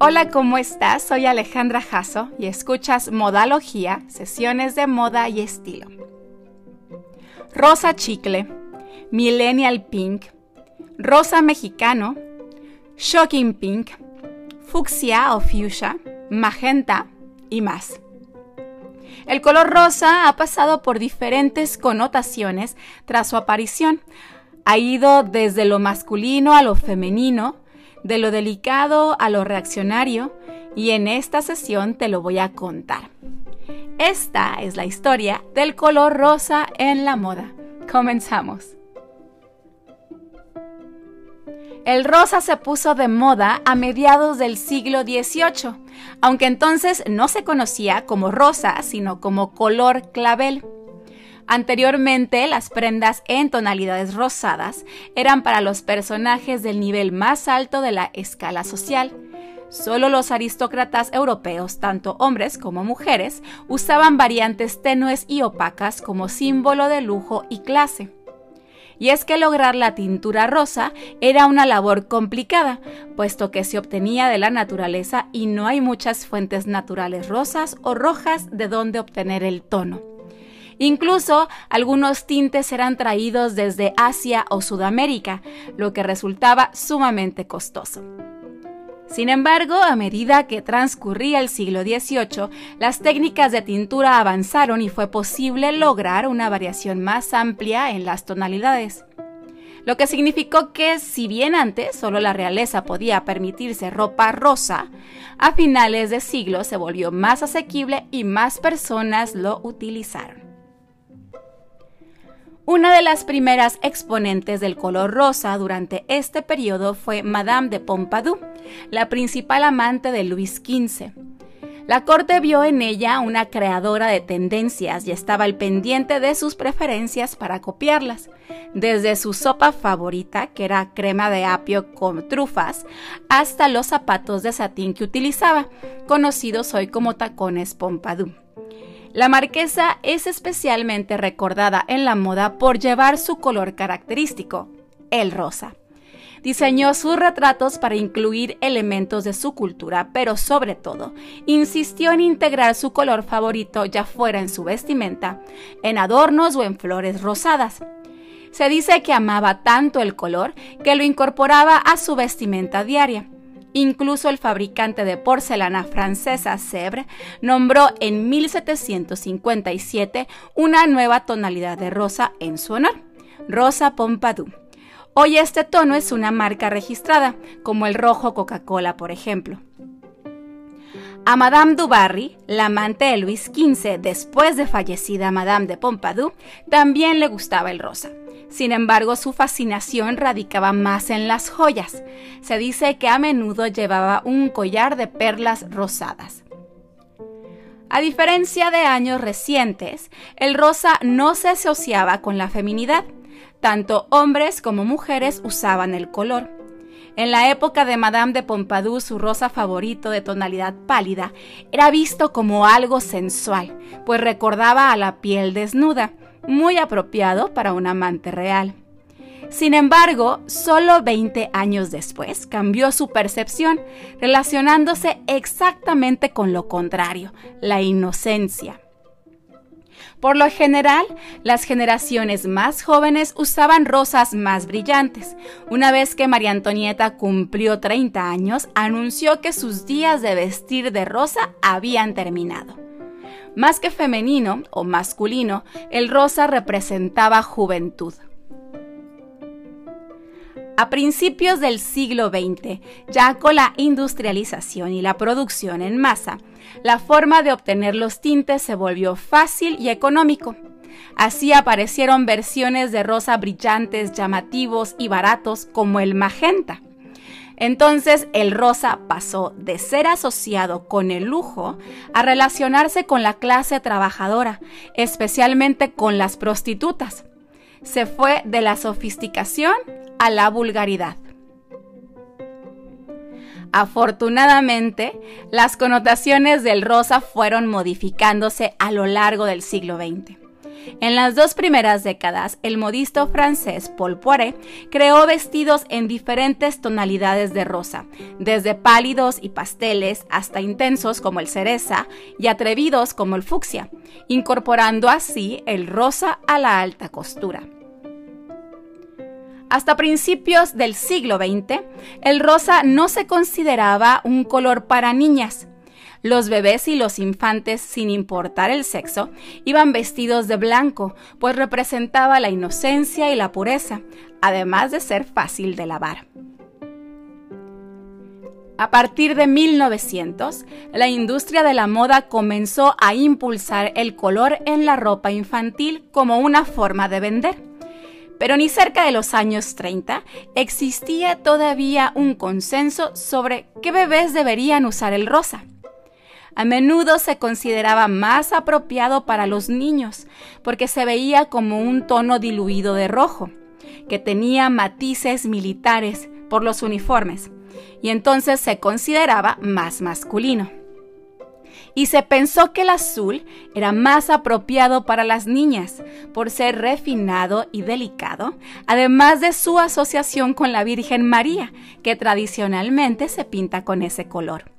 Hola, ¿cómo estás? Soy Alejandra Jasso y escuchas Modalogía, sesiones de moda y estilo. Rosa chicle, millennial pink, rosa mexicano, shocking pink, fucsia o fuchsia, magenta y más. El color rosa ha pasado por diferentes connotaciones tras su aparición. Ha ido desde lo masculino a lo femenino, de lo delicado a lo reaccionario y en esta sesión te lo voy a contar. Esta es la historia del color rosa en la moda. Comenzamos. El rosa se puso de moda a mediados del siglo XVIII, aunque entonces no se conocía como rosa, sino como color clavel. Anteriormente, las prendas en tonalidades rosadas eran para los personajes del nivel más alto de la escala social. Solo los aristócratas europeos, tanto hombres como mujeres, usaban variantes tenues y opacas como símbolo de lujo y clase. Y es que lograr la tintura rosa era una labor complicada, puesto que se obtenía de la naturaleza y no hay muchas fuentes naturales rosas o rojas de donde obtener el tono. Incluso algunos tintes eran traídos desde Asia o Sudamérica, lo que resultaba sumamente costoso. Sin embargo, a medida que transcurría el siglo XVIII, las técnicas de tintura avanzaron y fue posible lograr una variación más amplia en las tonalidades. Lo que significó que, si bien antes solo la realeza podía permitirse ropa rosa, a finales de siglo se volvió más asequible y más personas lo utilizaron. Una de las primeras exponentes del color rosa durante este periodo fue Madame de Pompadour, la principal amante de Luis XV. La corte vio en ella una creadora de tendencias y estaba al pendiente de sus preferencias para copiarlas, desde su sopa favorita, que era crema de apio con trufas, hasta los zapatos de satín que utilizaba, conocidos hoy como tacones Pompadour. La marquesa es especialmente recordada en la moda por llevar su color característico, el rosa. Diseñó sus retratos para incluir elementos de su cultura, pero sobre todo, insistió en integrar su color favorito ya fuera en su vestimenta, en adornos o en flores rosadas. Se dice que amaba tanto el color que lo incorporaba a su vestimenta diaria Incluso el fabricante de porcelana francesa Sèvres nombró en 1757 una nueva tonalidad de rosa en su honor, Rosa Pompadour. Hoy este tono es una marca registrada, como el rojo Coca-Cola, por ejemplo. A Madame du Barry, la amante de Luis XV después de fallecida Madame de Pompadour, también le gustaba el rosa. Sin embargo, su fascinación radicaba más en las joyas. Se dice que a menudo llevaba un collar de perlas rosadas. A diferencia de años recientes, el rosa no se asociaba con la feminidad. Tanto hombres como mujeres usaban el color. En la época de Madame de Pompadour, su rosa favorito de tonalidad pálida era visto como algo sensual, pues recordaba a la piel desnuda muy apropiado para un amante real. Sin embargo, solo 20 años después cambió su percepción, relacionándose exactamente con lo contrario, la inocencia. Por lo general, las generaciones más jóvenes usaban rosas más brillantes. Una vez que María Antonieta cumplió 30 años, anunció que sus días de vestir de rosa habían terminado. Más que femenino o masculino, el rosa representaba juventud. A principios del siglo XX, ya con la industrialización y la producción en masa, la forma de obtener los tintes se volvió fácil y económico. Así aparecieron versiones de rosa brillantes, llamativos y baratos como el magenta. Entonces el rosa pasó de ser asociado con el lujo a relacionarse con la clase trabajadora, especialmente con las prostitutas. Se fue de la sofisticación a la vulgaridad. Afortunadamente, las connotaciones del rosa fueron modificándose a lo largo del siglo XX. En las dos primeras décadas, el modisto francés Paul Poiret creó vestidos en diferentes tonalidades de rosa, desde pálidos y pasteles hasta intensos como el cereza y atrevidos como el fucsia, incorporando así el rosa a la alta costura. Hasta principios del siglo XX, el rosa no se consideraba un color para niñas. Los bebés y los infantes, sin importar el sexo, iban vestidos de blanco, pues representaba la inocencia y la pureza, además de ser fácil de lavar. A partir de 1900, la industria de la moda comenzó a impulsar el color en la ropa infantil como una forma de vender. Pero ni cerca de los años 30 existía todavía un consenso sobre qué bebés deberían usar el rosa. A menudo se consideraba más apropiado para los niños porque se veía como un tono diluido de rojo, que tenía matices militares por los uniformes, y entonces se consideraba más masculino y se pensó que el azul era más apropiado para las niñas por ser refinado y delicado, además de su asociación con la Virgen María, que tradicionalmente se pinta con ese color.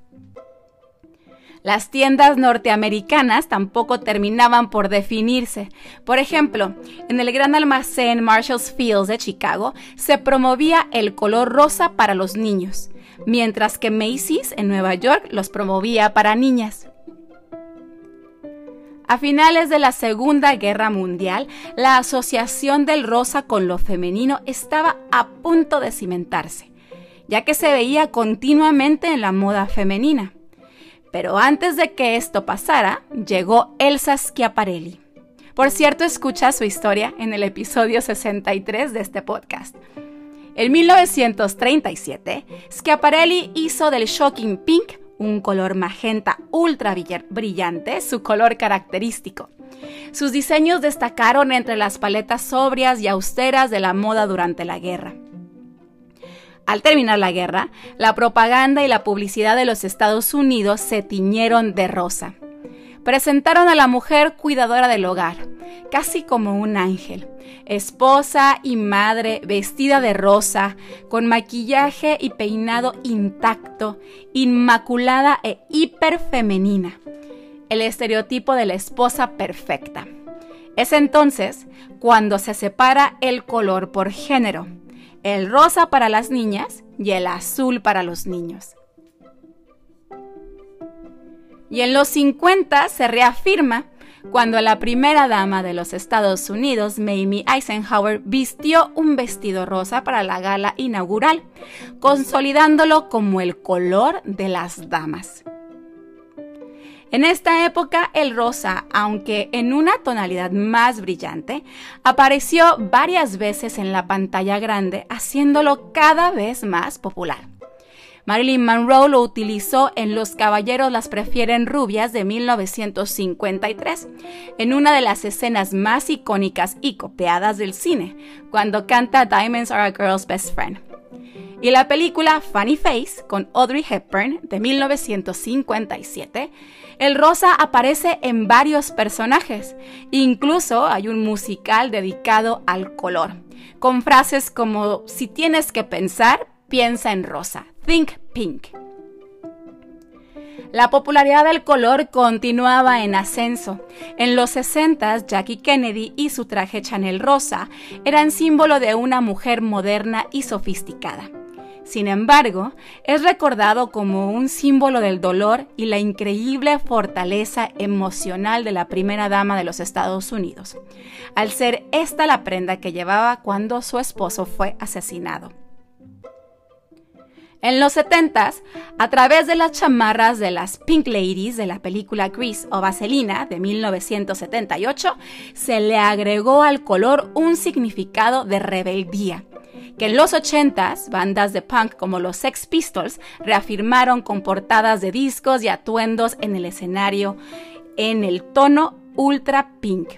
Las tiendas norteamericanas tampoco terminaban por definirse. Por ejemplo, en el gran almacén Marshall's Fields de Chicago se promovía el color rosa para los niños, mientras que Macy's en Nueva York los promovía para niñas. A finales de la Segunda Guerra Mundial, la asociación del rosa con lo femenino estaba a punto de cimentarse, ya que se veía continuamente en la moda femenina. Pero antes de que esto pasara, llegó Elsa Schiaparelli. Por cierto, escucha su historia en el episodio 63 de este podcast. En 1937, Schiaparelli hizo del shocking pink un color magenta ultra brillante, su color característico. Sus diseños destacaron entre las paletas sobrias y austeras de la moda durante la guerra. Al terminar la guerra, la propaganda y la publicidad de los Estados Unidos se tiñeron de rosa. Presentaron a la mujer cuidadora del hogar, casi como un ángel, esposa y madre vestida de rosa, con maquillaje y peinado intacto, inmaculada e hiperfemenina. El estereotipo de la esposa perfecta. Es entonces cuando se separa el color por género, el rosa para las niñas y el azul para los niños. Y en los 50 se reafirma cuando la primera dama de los Estados Unidos, Mamie Eisenhower, vistió un vestido rosa para la gala inaugural, consolidándolo como el color de las damas. En esta época el rosa, aunque en una tonalidad más brillante, apareció varias veces en la pantalla grande, haciéndolo cada vez más popular. Marilyn Monroe lo utilizó en Los Caballeros las prefieren rubias de 1953, en una de las escenas más icónicas y copiadas del cine, cuando canta Diamonds Are a Girl's Best Friend. Y la película Funny Face con Audrey Hepburn de 1957, el rosa aparece en varios personajes. Incluso hay un musical dedicado al color, con frases como si tienes que pensar, piensa en rosa. Think Pink. La popularidad del color continuaba en ascenso. En los 60, Jackie Kennedy y su traje Chanel rosa eran símbolo de una mujer moderna y sofisticada. Sin embargo, es recordado como un símbolo del dolor y la increíble fortaleza emocional de la primera dama de los Estados Unidos, al ser esta la prenda que llevaba cuando su esposo fue asesinado. En los 70 a través de las chamarras de las Pink Ladies de la película Grease o Vaselina de 1978, se le agregó al color un significado de rebeldía, que en los 80s bandas de punk como los Sex Pistols reafirmaron con portadas de discos y atuendos en el escenario en el tono ultra pink.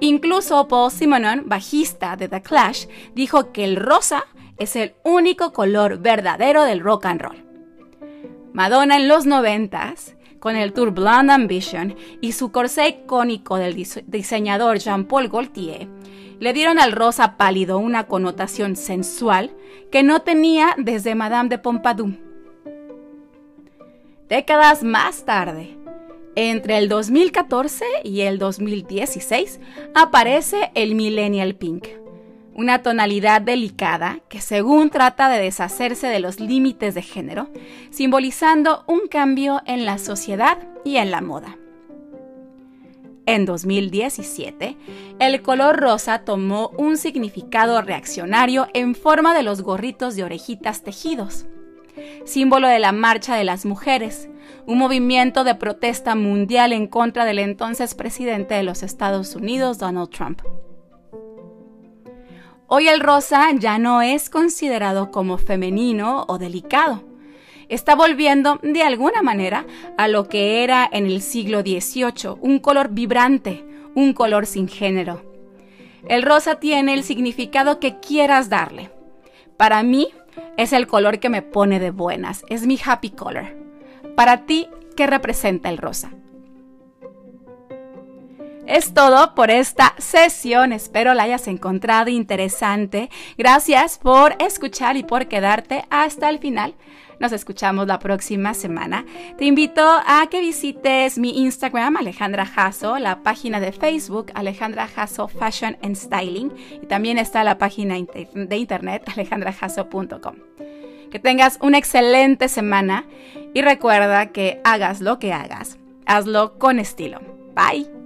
Incluso Paul Simonon, bajista de The Clash, dijo que el rosa es el único color verdadero del rock and roll. Madonna en los noventas con el Tour Blonde Ambition y su corsé icónico del diseñador Jean-Paul Gaultier, le dieron al rosa pálido una connotación sensual que no tenía desde Madame de Pompadour. Décadas más tarde, entre el 2014 y el 2016, aparece el Millennial Pink, una tonalidad delicada que según trata de deshacerse de los límites de género, simbolizando un cambio en la sociedad y en la moda. En 2017, el color rosa tomó un significado reaccionario en forma de los gorritos de orejitas tejidos, símbolo de la marcha de las mujeres, un movimiento de protesta mundial en contra del entonces presidente de los Estados Unidos, Donald Trump. Hoy el rosa ya no es considerado como femenino o delicado está volviendo de alguna manera a lo que era en el siglo XVIII, un color vibrante, un color sin género. El rosa tiene el significado que quieras darle. Para mí es el color que me pone de buenas, es mi happy color. Para ti, ¿qué representa el rosa? Es todo por esta sesión. Espero la hayas encontrado interesante. Gracias por escuchar y por quedarte hasta el final. Nos escuchamos la próxima semana. Te invito a que visites mi Instagram, Alejandra Jasso, la página de Facebook, Alejandra Jasso Fashion and Styling, y también está la página de internet, alejandrajasso.com. Que tengas una excelente semana y recuerda que hagas lo que hagas, hazlo con estilo. Bye.